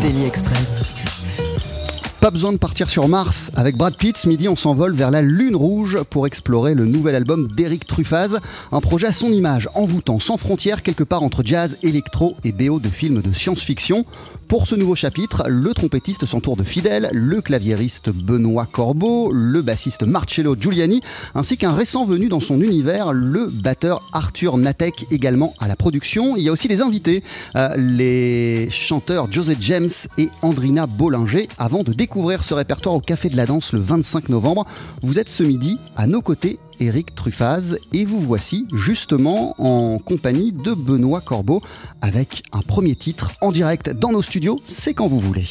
Daily Express. Pas besoin de partir sur Mars. Avec Brad Pitt, midi, on s'envole vers la Lune Rouge pour explorer le nouvel album d'Eric Truffaz. Un projet à son image, envoûtant, sans frontières, quelque part entre jazz, électro et BO de films de science-fiction. Pour ce nouveau chapitre, le trompettiste s'entoure de fidèles, le claviériste Benoît Corbeau, le bassiste Marcello Giuliani, ainsi qu'un récent venu dans son univers, le batteur Arthur Natek, également à la production. Il y a aussi des invités, euh, les chanteurs José James et Andrina Bollinger, avant de découvrir ce répertoire au Café de la Danse le 25 novembre. Vous êtes ce midi à nos côtés Eric Truffaz et vous voici justement en compagnie de Benoît Corbeau avec un premier titre en direct dans nos studios, c'est quand vous voulez.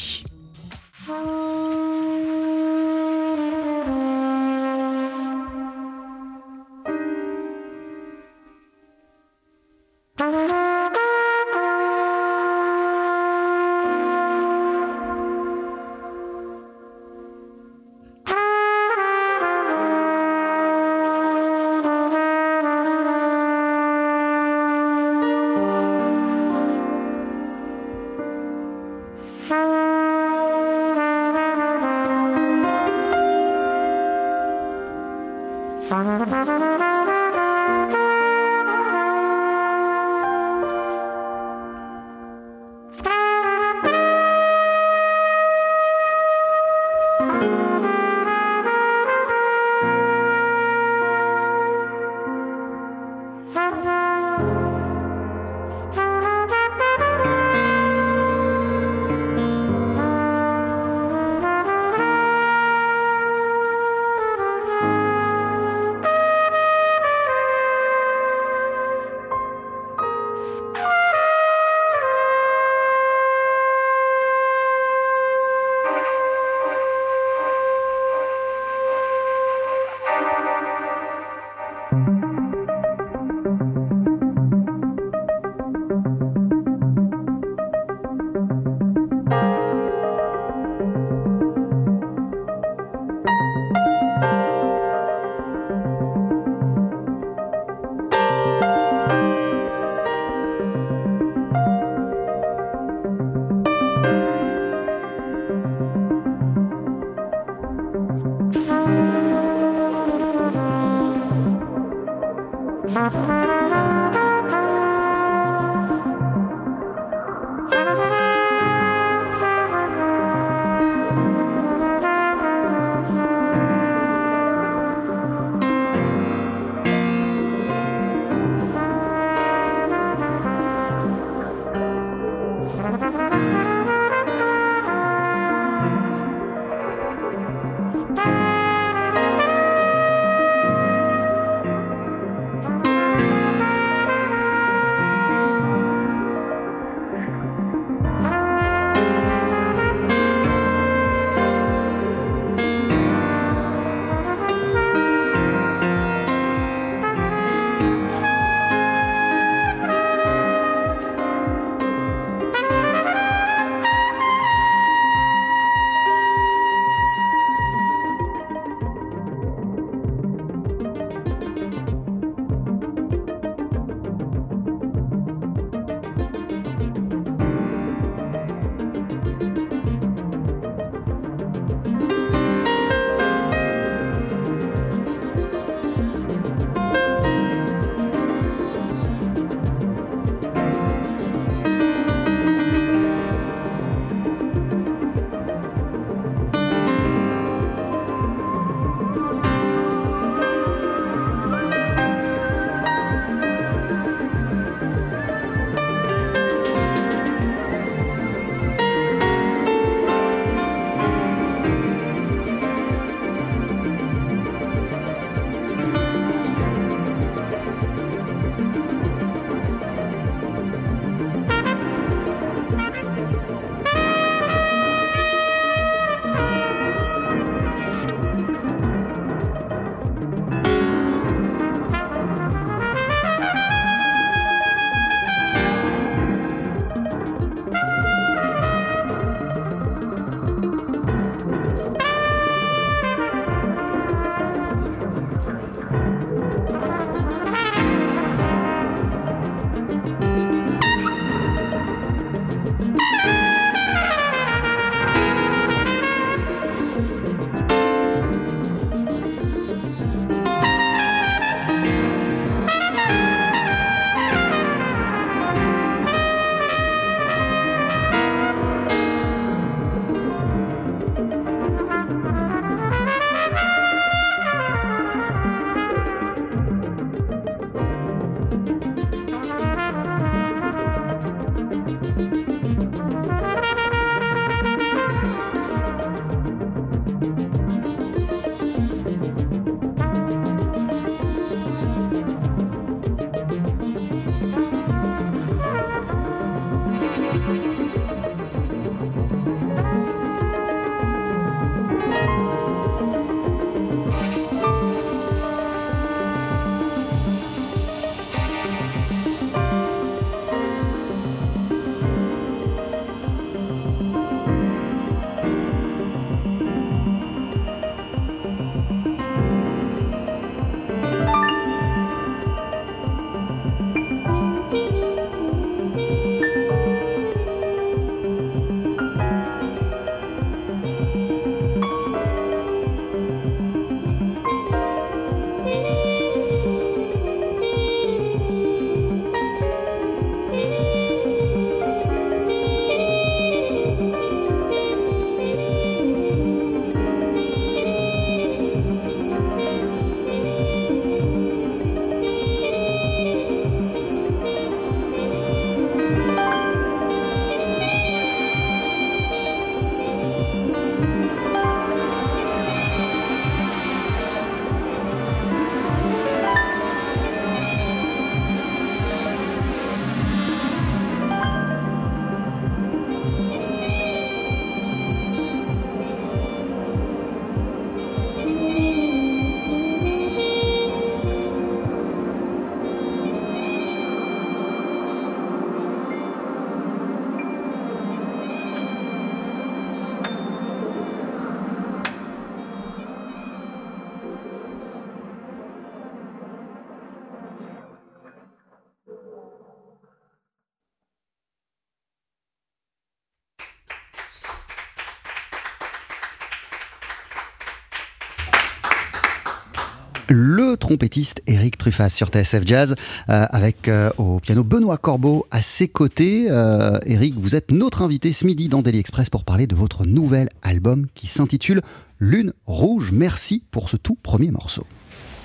Trompettiste Eric Truffaz sur TSF Jazz euh, avec euh, au piano Benoît Corbeau à ses côtés. Euh, Eric, vous êtes notre invité ce midi dans Daily Express pour parler de votre nouvel album qui s'intitule Lune Rouge. Merci pour ce tout premier morceau.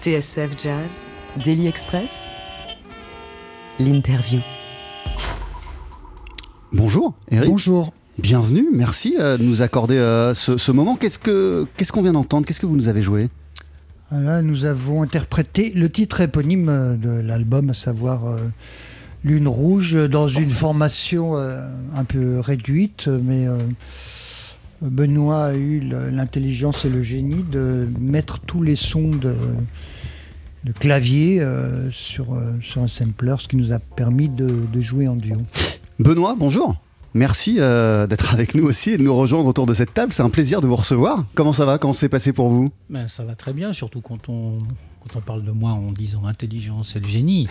TSF Jazz, Daily Express, l'interview. Bonjour Eric. Bonjour. Bienvenue, merci euh, de nous accorder ce, ce moment. Qu'est-ce que qu'est-ce qu'on vient d'entendre? Qu'est-ce que vous nous avez joué? Ah, Là, nous avons interprété le titre éponyme euh, de l'album, à savoir euh, Lune Rouge, dans une formation euh, un peu réduite, mais Benoît a eu l'intelligence et le génie de mettre tous les sons de, clavier sur, un sampler, ce qui nous a permis de jouer en duo. Benoît, bonjour. Merci euh, d'être avec nous aussi et de nous rejoindre autour de cette table. C'est un plaisir de vous recevoir. Comment ça va? Comment c'est passé pour vous? Ben, ça va très bien, surtout quand on, quand on parle de moi en disant intelligence et le génie.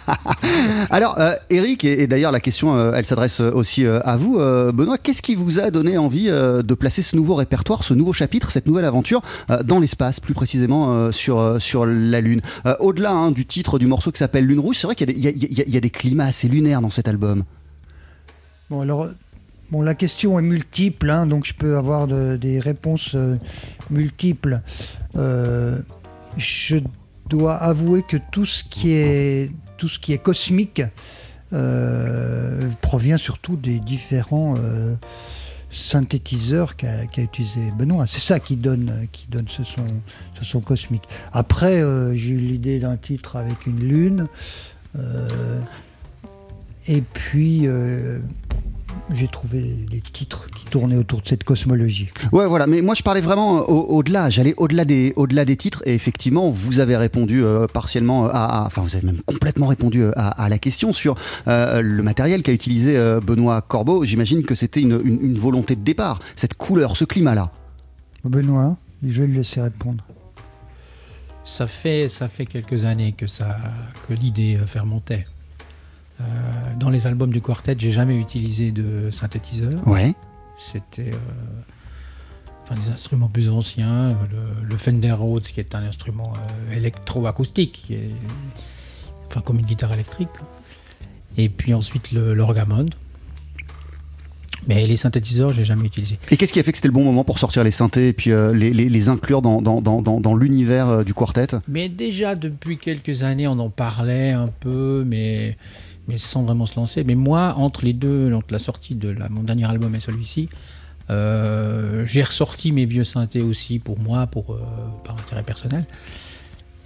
Alors, euh, Eric, et, et d'ailleurs la question, euh, elle s'adresse aussi euh, à vous. Benoît, qu'est-ce qui vous a donné envie de placer ce nouveau répertoire, ce nouveau chapitre, cette nouvelle aventure dans l'espace, plus précisément sur, sur la Lune? Au-delà hein, du titre du morceau qui s'appelle Lune Rouge, c'est vrai qu'il y a des climats assez lunaires dans cet album. Bon, alors, bon, la question est multiple, hein, donc je peux avoir de- des réponses euh, multiples. Euh, je dois avouer que tout ce qui est, tout ce qui est cosmique euh, provient surtout des différents synthétiseurs qu'a utilisé Benoît. C'est ça qui donne, qui donne ce son, ce son cosmique. Après, j'ai eu l'idée d'un titre avec une lune. Et puis, euh, j'ai trouvé des titres qui tournaient autour de cette cosmologie. Ouais, voilà. Mais moi, je parlais vraiment euh, au- au-delà. J'allais au-delà des, au-delà des titres. Et effectivement, vous avez répondu euh, partiellement à, à- enfin, vous avez même complètement répondu à, à la question sur euh, le matériel qu'a utilisé euh, Benoît Corbeau. J'imagine que c'était une, une- une volonté de départ, cette couleur, ce climat-là. Benoît, je vais le laisser répondre. Ça fait, ça fait quelques années que, ça, que l'idée fermentait. Euh, dans les albums du quartet, j'ai jamais utilisé de synthétiseur. Ouais. C'était euh, enfin, des instruments plus anciens, le, le Fender Rhodes, qui est un instrument euh, électro-acoustique, qui est, enfin, comme une guitare électrique. Et puis ensuite le- l'orgamon. Mais les synthétiseurs, j'ai jamais utilisé. Et qu'est-ce qui a fait que c'était le bon moment pour sortir les synthés et puis euh, les, les- les inclure dans, dans, dans, dans- dans l'univers euh, du quartet? Mais déjà depuis quelques années, on en parlait un peu, mais, mais sans vraiment se lancer. Mais moi, entre les deux, entre la sortie de mon dernier album et celui-ci, euh, j'ai ressorti mes vieux synthés aussi pour moi, pour, euh, par intérêt personnel.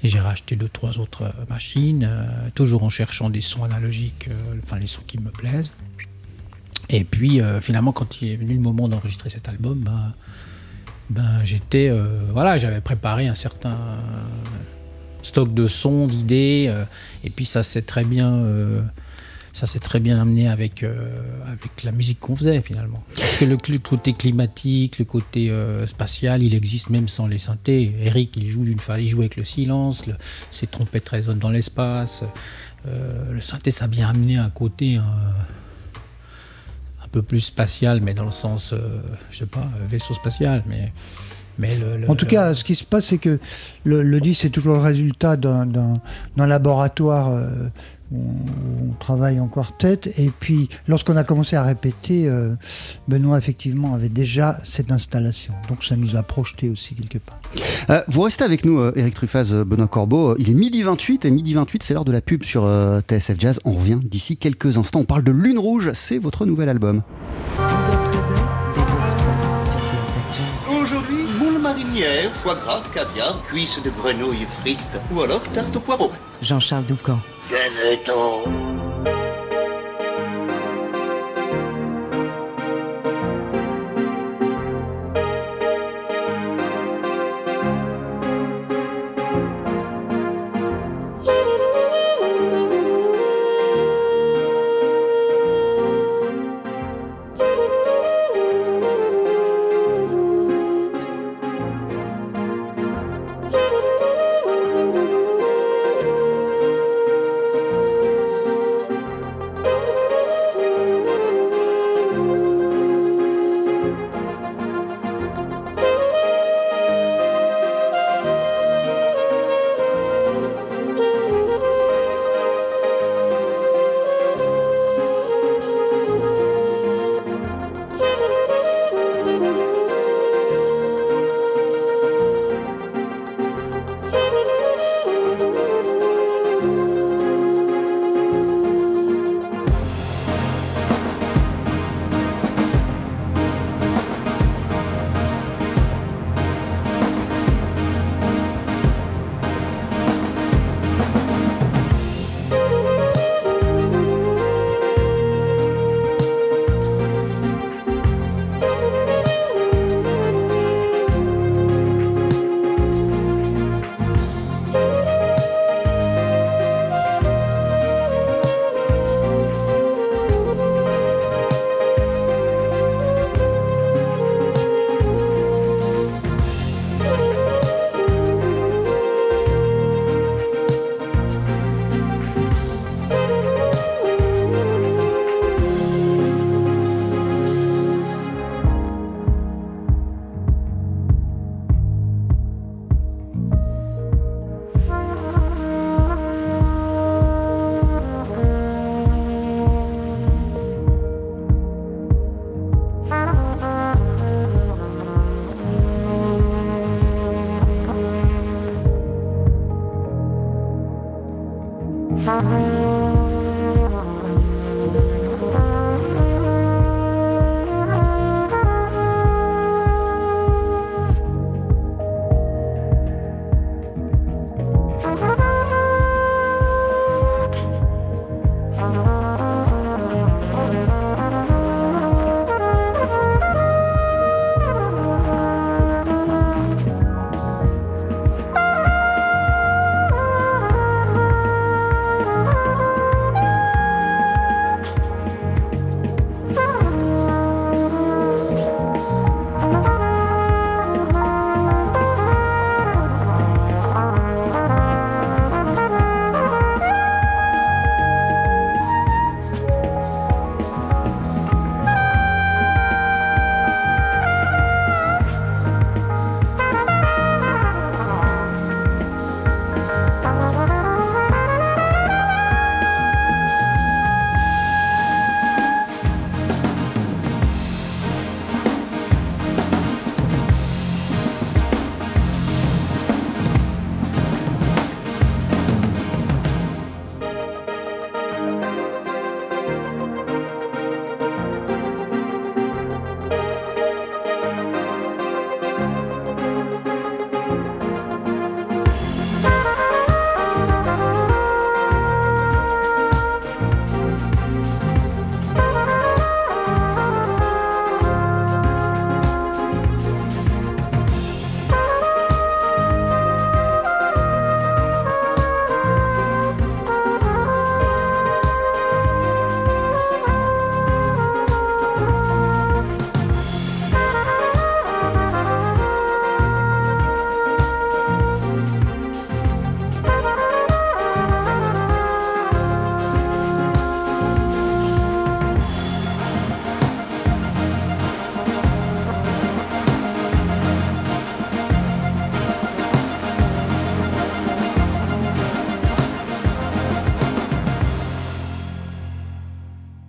Et j'ai racheté deux, trois autres euh, machines, toujours en cherchant des sons analogiques, enfin les sons qui me plaisent. Et puis finalement, quand il est venu le moment d'enregistrer cet album, ben, ben, j'étais, voilà, j'avais préparé un certain stock de sons, d'idées, et puis ça s'est très bien, ça s'est très bien amené avec euh, avec la musique qu'on faisait finalement. Parce que le, côté climatique, le côté euh, spatial, il existe même sans les synthés. Eric, il joue d'une il joue avec le silence, le- ses trompettes résonnent dans l'espace. Euh, le synthé, ça a bien amené un côté. un- peu plus spatial, mais dans le sens, je sais pas, vaisseau spatial, mais, mais le, En tout cas, ce qui se passe, c'est que le, disque, c'est toujours le résultat d'un- laboratoire on, on travaille en quartet. Et puis, lorsqu'on a commencé à répéter, euh, Benoît, effectivement, avait déjà cette installation. Donc, ça nous a projeté aussi quelque part. Euh, vous restez avec nous, Eric Truffaz, euh, Benoît Corbeau. Il est midi 28 et midi 28, c'est l'heure de la pub sur euh, TSF Jazz. On revient d'ici quelques instants. On parle de Lune Rouge, c'est votre nouvel album. 12h13h, Daily Express sur TSF Jazz. Aujourd'hui, moule marinière, foie gras, caviar, cuisses de grenouille frites ou alors tarte au poireau. Jean-Charles Doucan. Que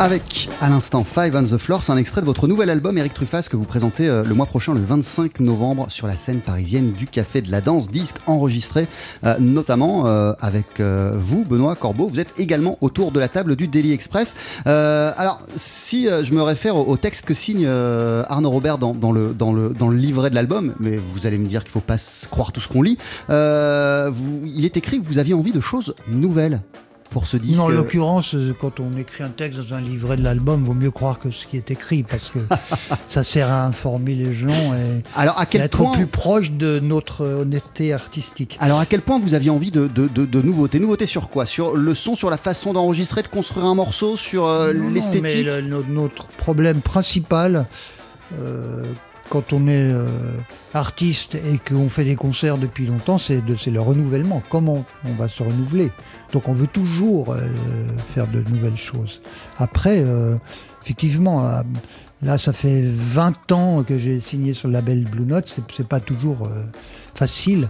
Avec à l'instant Five on the Floor, c'est un extrait de votre nouvel album Eric Truffaz que vous présentez euh, le mois prochain, le 25 novembre, sur la scène parisienne du Café de la Danse, disque enregistré euh, notamment euh, avec vous, Benoît Corbeau. Vous êtes également autour de la table du Daily Express. Alors, si je me réfère au, texte que signe Arnaud Robert dans, le, dans, le, dans le livret de l'album, mais vous allez me dire qu'il ne faut pas croire tout ce qu'on lit, il est écrit que vous aviez envie de choses nouvelles pour ce disque. Non, en l'occurrence, euh, quand on écrit un texte dans un livret de l'album, vaut mieux croire que ce qui est écrit, parce que ça sert à informer les gens et, Alors, à et être point... plus proche de notre honnêteté artistique. Alors à quel point vous aviez envie de, de, de- de nouveautés? Nouveautés sur quoi? Sur le son, sur la façon d'enregistrer, de construire un morceau, sur euh, l'esthétique? le- no- notre problème principal, euh, quand on est euh, artiste et qu'on fait des concerts depuis longtemps, c'est le renouvellement. Comment on va se renouveler? Donc on veut toujours euh, faire de nouvelles choses. Après, euh, effectivement, là, ça fait 20 ans que j'ai signé sur le label Blue Note. C'est- pas toujours facile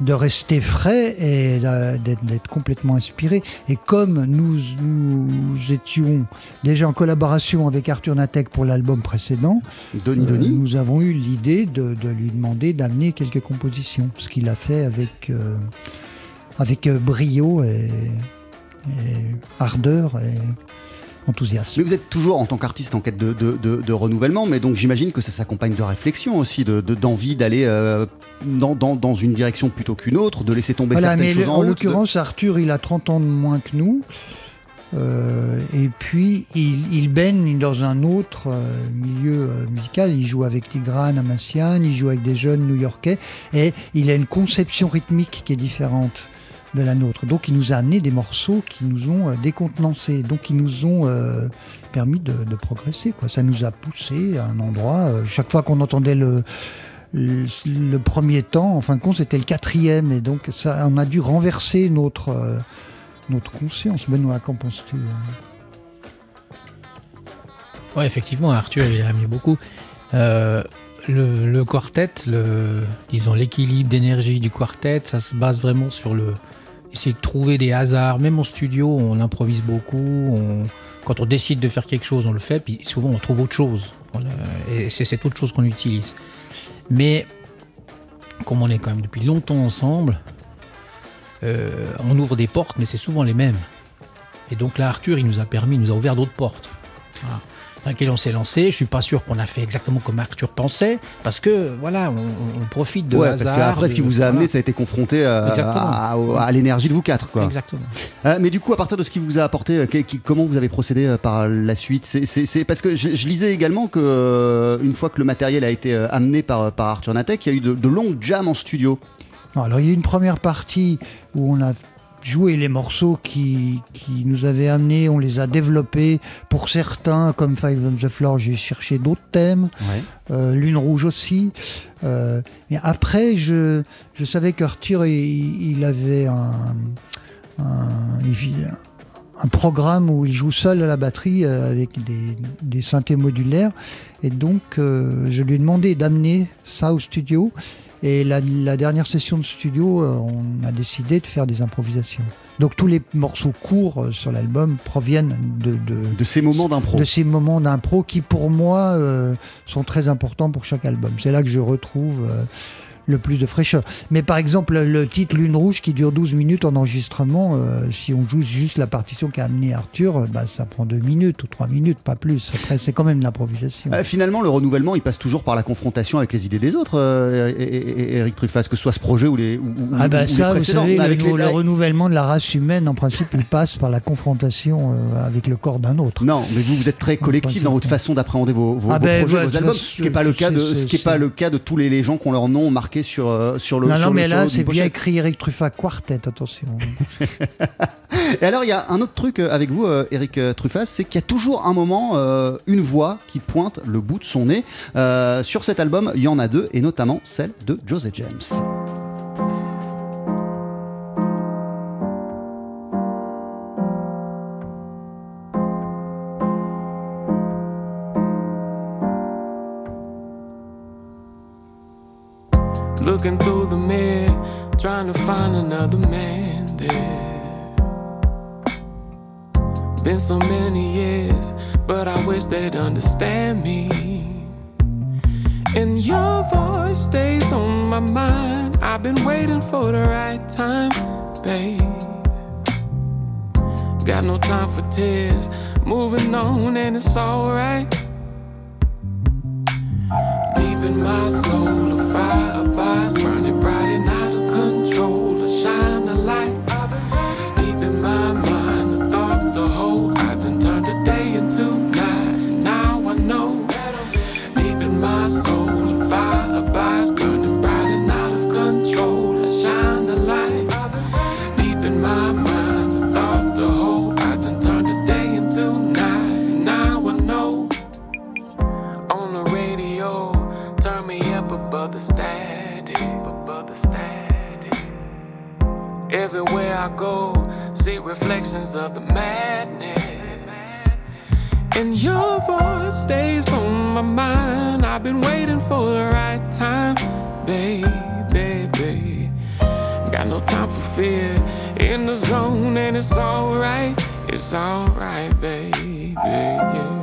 de rester frais et d'être complètement inspiré. Et comme nous, nous étions déjà en collaboration avec Arthur Natek pour l'album précédent, euh, nous avons eu l'idée de, de lui demander d'amener quelques compositions, ce qu'il a fait avec, euh, avec euh, brio et, et ardeur et enthousiasme. Mais vous êtes toujours en tant qu'artiste en quête de, de- de- de renouvellement, mais donc j'imagine que ça s'accompagne de réflexion aussi, de- de- d'envie d'aller euh, dans, dans- dans une direction plutôt qu'une autre, de laisser tomber Voilà, certaines mais choses en l'occurrence, Arthur, il a 30 ans de moins que nous. Euh, et puis, il, il baigne dans un autre euh, milieu euh, musical. Il joue avec Tigran Amassian, il joue avec des jeunes new-yorkais. Et il a une conception rythmique qui est différente de la nôtre. Donc, il nous a amené des morceaux qui nous ont euh, décontenancés. Donc, ils nous ont euh, permis de, progresser. Quoi. Ça nous a poussé à un endroit. euh, chaque fois qu'on entendait le, premier temps, en fin de compte, c'était le quatrième. Et donc, ça, on a dû renverser notre, notre conscience. Benoît, qu'en penses-tu Ouais, effectivement, Arthur, a amené beaucoup. Le, le quartet, le, disons l'équilibre d'énergie du quartet, ça se base vraiment sur le essayer de trouver des hasards. Même en studio, on improvise beaucoup. quand on décide de faire quelque chose, on le fait. Puis souvent, on trouve autre chose. Euh, et c'est cette autre chose qu'on utilise. Mais comme on est quand même depuis longtemps ensemble, euh, on ouvre des portes, mais c'est souvent les mêmes. Et donc là, Arthur, il nous a permis, il nous a ouvert d'autres portes. Voilà. Dans lesquelles on s'est lancé. Je suis pas sûr qu'on a fait exactement comme Arthur pensait, parce que voilà, on, on profite de Ouais, hasard. parce qu'après, ce qui vous a amené, voilà. ça a été confronté à, Exactement. à- à- à l'énergie de vous quatre. Quoi. Exactement. Euh, mais du coup, à partir de ce qui vous a apporté, euh, que- qui- comment vous avez procédé euh, par la suite? C'est- parce que je, je lisais également que une fois que le matériel a été amené par, par Arthur Natek, il y a eu de, de longues jams en studio. Alors, il y a eu une première partie où on a joué les morceaux qui, qui nous avaient amenés, on les a développés. Pour certains, comme Five on the Floor, j'ai cherché d'autres thèmes. Euh, Lune Rouge aussi. Euh, mais après, je, je savais qu'Arthur, il, il avait un, un, programme où il joue seul à la batterie euh, avec des, des synthés modulaires. Et donc, euh, je lui ai demandé d'amener ça au studio. Et la, la dernière session de studio, euh, on a décidé de faire des improvisations. Donc tous les morceaux courts euh, sur l'album proviennent de, de, De ces moments d'impro. de ces moments d'impro qui pour moi euh, sont très importants pour chaque album. C'est là que je retrouve euh, le plus de fraîcheur. Mais par exemple, le titre Lune Rouge qui dure 12 minutes en enregistrement, euh, si on joue juste la partition qu'a amené Arthur, euh, bah, ça prend 2 minutes ou 3 minutes, pas plus. Après, c'est quand même l'improvisation. Euh, finalement, le renouvellement, il passe toujours par la confrontation avec les idées des autres, Eric Truffaz, que ce soit ce projet ou les, ou, ou- Ah ou bah les ça, vous précédents. savez, le, Avec les- le renouvellement de la race humaine, en principe, il passe par la confrontation avec le corps d'un autre. Non, mais vous, vous êtes très collectif dans votre façon d'appréhender vos, vos, Ah vos ben, projets, ouais, vos albums, ce qui n'est pas le cas de, c'est- ce qui est c'est- pas le cas de tous les, les gens qui ont leur nom marqué sur euh, sur le. non, sur non, le- mais là, c'est bien écrit Eric Truffat Quartet, attention. Et alors, il y a un autre truc euh, avec vous, euh, Eric Truffaz, c'est qu'il y a toujours un moment, euh, une voix qui pointe le bout de son nez. Euh, sur cet album, il y en a deux, et notamment celle de José James. Looking through the mirror, trying to find another man there. Been so many years, but I wish they'd understand me. And your voice stays on my mind. I've been waiting for the right time, babe. Got no time for tears, moving on, and it's alright. Deep in my soul, a fire bye. I go, see reflections of the madness. And your voice stays on my mind. I've been waiting for the right time, baby, baby. Got no time for fear. In the zone, and it's alright. It's alright, baby, yeah.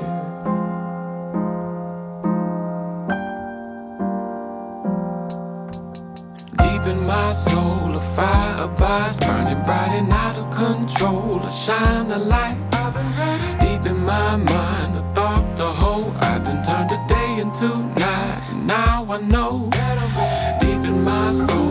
In my soul, a fire abides, burning bright and out of control. I shine a light. Deep in my mind, a thought to hold. I done turned the day into night. And now I know. Deep in my soul,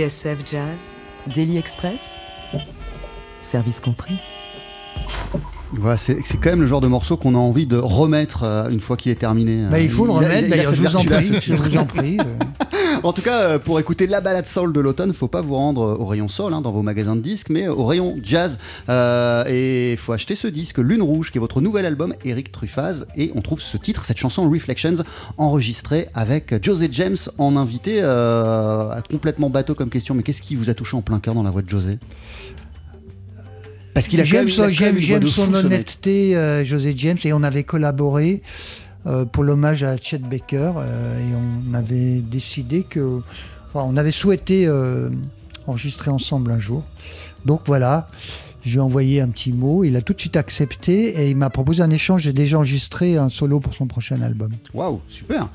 TSF Jazz, Daily Express, service compris. Voilà, c'est c'est quand même le genre de morceau qu'on a envie de remettre euh, une fois qu'il est terminé. Bah, il faut le remettre, d'ailleurs, je vous en vertu-là, prie. ce Je vous en prie. En tout cas, euh, pour écouter la balade soul de l'automne, faut pas vous rendre au rayon soul hein, dans vos magasins de disques, mais au rayon jazz. Euh, et il faut acheter ce disque, Lune Rouge, qui est votre nouvel album, Eric Truffaz. Et on trouve ce titre, cette chanson Reflections, enregistrée avec José James en invité. Euh, complètement bateau comme question, mais qu'est-ce qui vous a touché en plein cœur dans la voix de José? Parce qu'il a J'aime son, j'aime- j'aime honnêteté, euh, José James, et on avait collaboré pour l'hommage à Chet Baker, euh, et on avait décidé que, on avait souhaité euh, enregistrer ensemble un jour. Donc voilà, j'ai envoyé un petit mot, il a tout de suite accepté et il m'a proposé un échange. J'ai déjà enregistré un solo pour son prochain album. Waouh, super.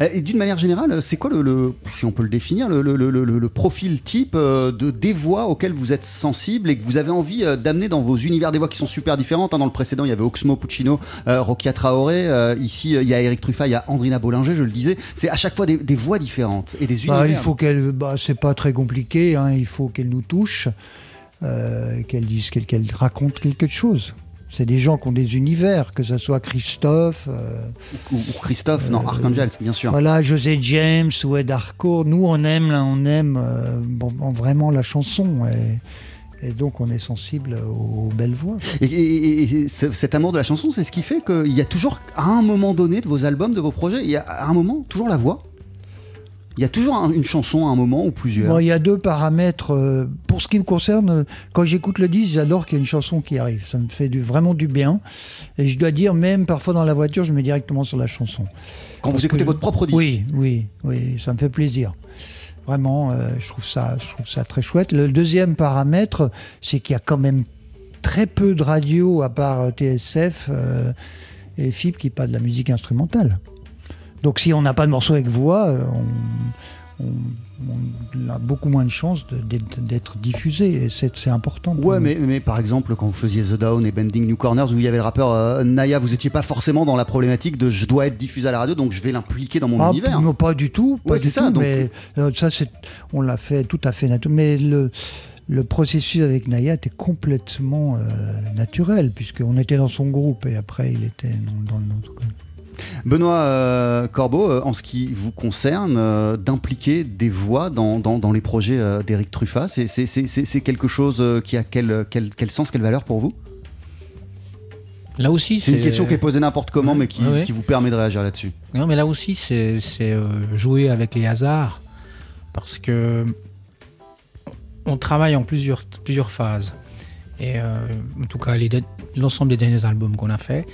Euh, Et d'une manière générale, c'est quoi le, le- si on peut le définir, le, profil type euh, de des voix auxquelles vous êtes sensible et que vous avez envie euh, d'amener dans vos univers des voix qui sont super différentes. hein. Dans le précédent, il y avait Oxmo Puccino, euh, Rokia Traoré. euh, ici, il y a Eric Truffat, il y a Andrina Bollinger, je le disais. C'est à chaque fois des, des voix différentes et des univers. Bah, il faut qu'elle, bah, c'est pas très compliqué, hein, il faut qu'elle nous touche, euh, qu'elle dise, qu'elle, qu'elle raconte quelque chose. C'est des gens qui ont des univers, que ce soit Christophe, euh, ou, ou Christophe, non, Archangels, bien sûr. voilà, José James ou Ed Harcourt. Nous, on aime, là, on aime euh, bon, vraiment la chanson. Et, et donc, on est sensible aux belles voix. Et, et- et- et ce- cet amour de la chanson, c'est ce qui fait qu'il y a toujours, à un moment donné de vos albums, de vos projets, il y a à un moment toujours la voix? Il y a toujours un- une chanson à un moment ou plusieurs. Bon, il y a deux paramètres. euh, Pour ce qui me concerne, quand j'écoute le disque, j'adore qu'il y ait une chanson qui arrive. Ça me fait du, vraiment du bien. Et je dois dire, même parfois dans la voiture, je mets directement sur la chanson. Quand vous écoutez que- votre propre disque. Oui, oui, oui, ça me fait plaisir. Vraiment, euh, je, trouve ça, je trouve ça très chouette. Le deuxième paramètre, c'est qu'il y a quand même très peu de radios, à part euh, TSF euh, et FIP, qui pas de la musique instrumentale. Donc si on n'a pas de morceau avec voix, euh, on, on- on a beaucoup moins de chances d'être diffusé. Et c'est important. Ouais, mais, mais par exemple, quand vous faisiez The Down et Bending New Corners, où il y avait le rappeur euh, Naya, vous étiez pas forcément dans la problématique de je dois être diffusé à la radio, donc je vais l'impliquer dans mon Ah, univers. Non, pas du tout. Pas Ouais, du c'est ça, tout, donc- mais euh, ça, on l'a fait tout à fait naturel. Mais le, le processus avec Naya était complètement euh, naturel, puisqu'on était dans son groupe et après, il était dans, dans le nôtre. Benoît euh, Corbeau, euh, en ce qui vous concerne, euh, d'impliquer des voix dans, dans- dans les projets d'Éric Truffat, c'est, c'est- c'est- c'est- c'est quelque chose qui a quel, quel, quel sens, quelle valeur pour vous? Là aussi, C'est une question qui est posée n'importe comment, Ouais, mais qui, ouais, ouais. qui vous permet de réagir là-dessus. Non, mais là aussi, c'est jouer avec les hasards. Parce que on travaille en plusieurs, plusieurs phases. Et en tout cas, les l'ensemble des derniers albums qu'on a fait,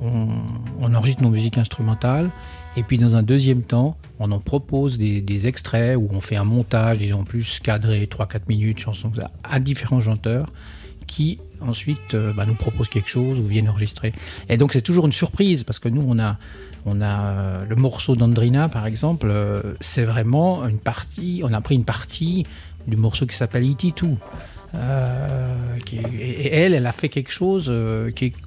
on, enregistre nos musiques instrumentales. Et puis, dans un deuxième temps, on en propose des, extraits où on fait un montage, disons plus cadré, 3-4 minutes, chansons à différents chanteurs qui ensuite euh, bah, nous proposent quelque chose ou viennent enregistrer. Et donc c'est toujours une surprise parce que nous on a, on a euh, le morceau d'Andrina par exemple, euh, c'est vraiment une partie, on a pris une partie du morceau qui s'appelle E.T. Euh, qui, et, elle, elle a fait quelque chose euh, qui, qui,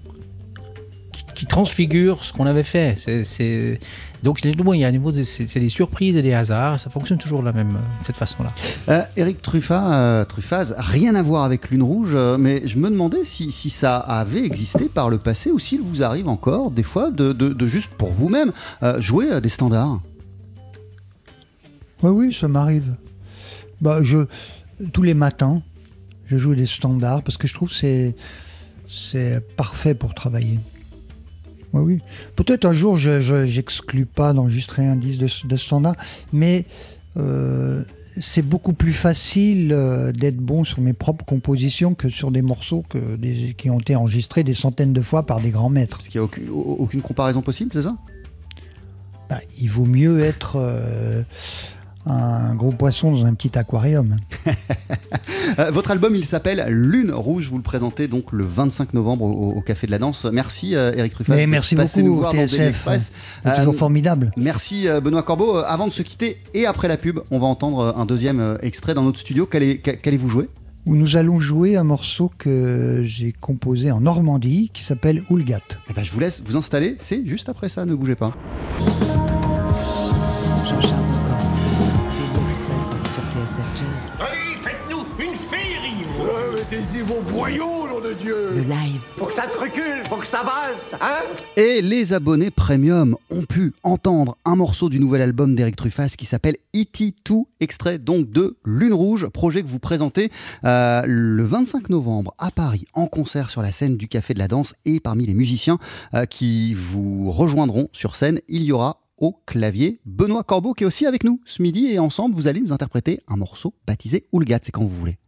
qui transfigure ce qu'on avait fait. C'est, c'est- donc c'est- bon, il y a un niveau de- c'est, c'est des surprises et des hasards, ça fonctionne toujours de la même, de cette façon-là. Euh, Éric Truffat, euh, Truffaz, rien à voir avec Lune Rouge, euh, mais je me demandais si, si ça avait existé par le passé ou s'il vous arrive encore, des fois, de, de- de juste pour vous-même euh, jouer à des standards. Oui, oui, ça m'arrive. Bah, je, tous les matins, je joue des standards parce que je trouve que c'est, c'est parfait pour travailler. Oui, oui. Peut-être un jour, je je- j'exclus pas d'enregistrer un disque de, de standard, mais euh, c'est beaucoup plus facile euh, d'être bon sur mes propres compositions que sur des morceaux que des- qui ont été enregistrés des centaines de fois par des grands maîtres. Parce qu'il n'y a aucune, aucune comparaison possible, c'est ça? Bah, il vaut mieux être euh, un gros poisson dans un petit aquarium. Euh, Votre album, il s'appelle Lune Rouge. Vous le présentez donc le 25 novembre au, au Café de la Danse. Merci euh, Eric Truffat. Mais merci beaucoup, nous voir TSF. Toujours Euh, formidable. Merci Benoît Corbeau. Avant de se quitter et après la pub, on va entendre un deuxième extrait dans notre studio. Qu'allez- qu'a- Qu'allez-vous jouer? Où nous allons jouer un morceau que j'ai composé en Normandie qui s'appelle Oulgat. Eh ben, Je vous laisse vous installer. C'est juste après ça. Ne bougez pas. Boyaux, nom de Dieu Le live. Faut que ça te recule, faut que ça avance, hein? Et les abonnés premium ont pu entendre un morceau du nouvel album d'Eric Truffaz qui s'appelle E.T.2, extrait donc de Lune Rouge, projet que vous présentez euh, le 25 novembre à Paris en concert sur la scène du Café de la Danse et parmi les musiciens euh, qui vous rejoindront sur scène, il y aura au clavier Benoît Corbeau qui est aussi avec nous ce midi et ensemble vous allez nous interpréter un morceau baptisé Oulgat, c'est quand vous voulez.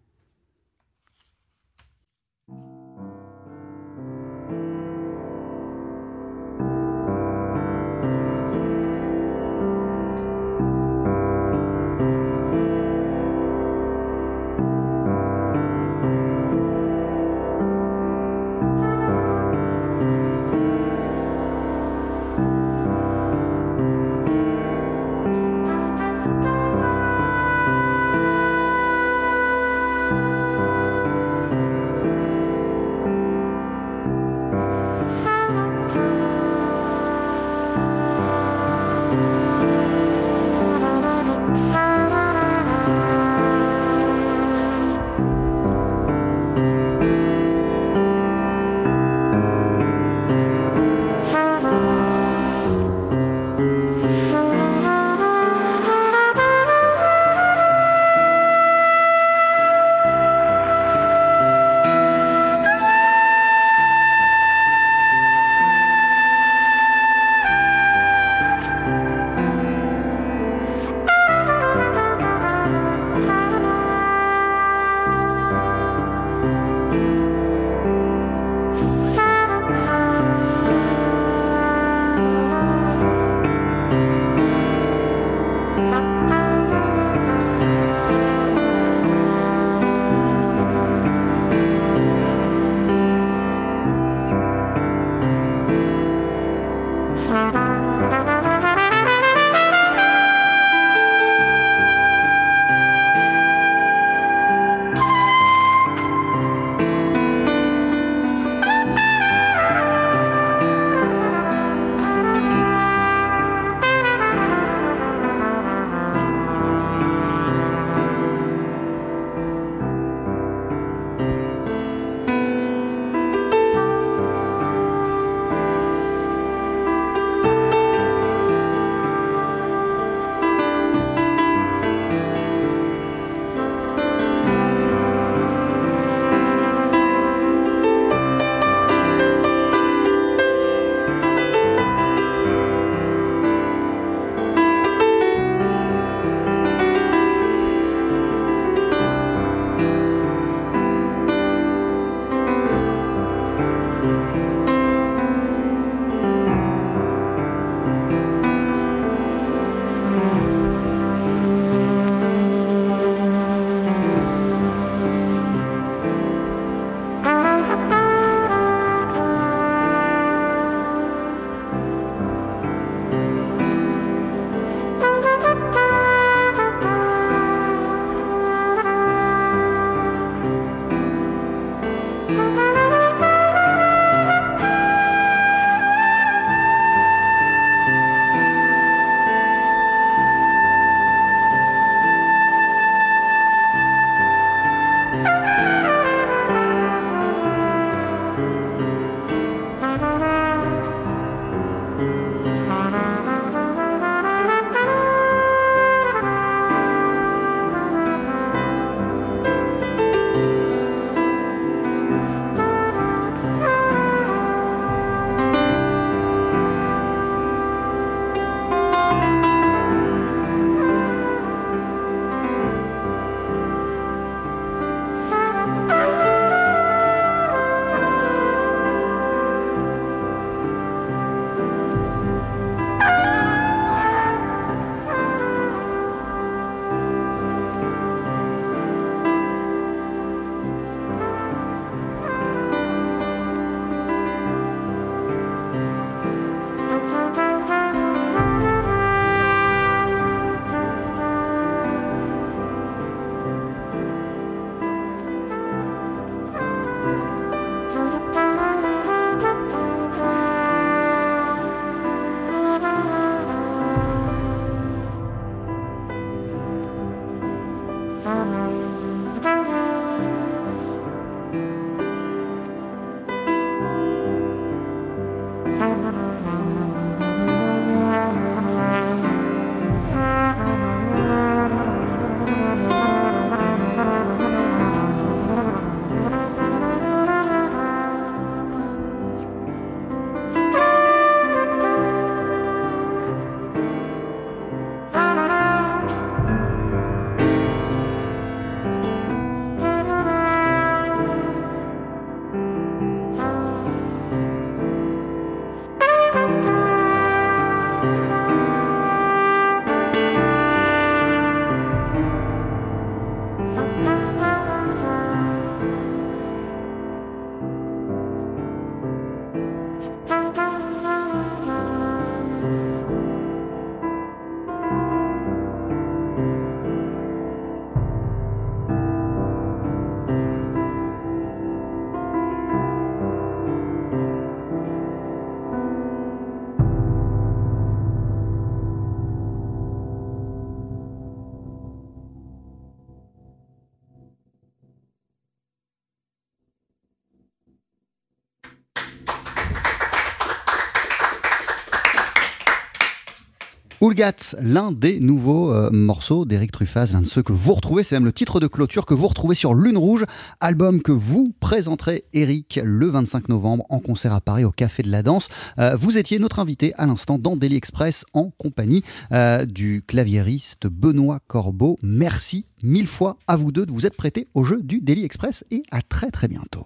Oulgat, l'un des nouveaux euh, morceaux d'Eric Truffaz, l'un de ceux que vous retrouvez, c'est même le titre de clôture que vous retrouvez sur Lune Rouge, album que vous présenterez, Eric, le 25 novembre en concert à Paris au Café de la Danse. Euh, vous étiez notre invité à l'instant dans Daily Express en compagnie euh, du claviériste Benoît Corbeau. Merci mille fois à vous deux de vous être prêtés au jeu du Daily Express et à très très bientôt.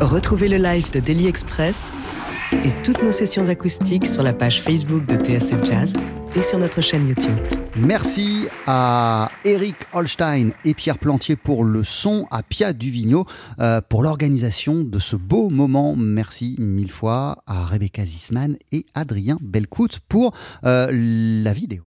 Retrouvez le live de Daily Express et toutes nos sessions acoustiques sur la page Facebook de TSF Jazz et sur notre chaîne YouTube. Merci à Eric Holstein et Pierre Plantier pour le son, à Pia Duvigneau euh, pour l'organisation de ce beau moment. Merci mille fois à Rebecca Zisman et Adrien Belcout pour euh, la vidéo.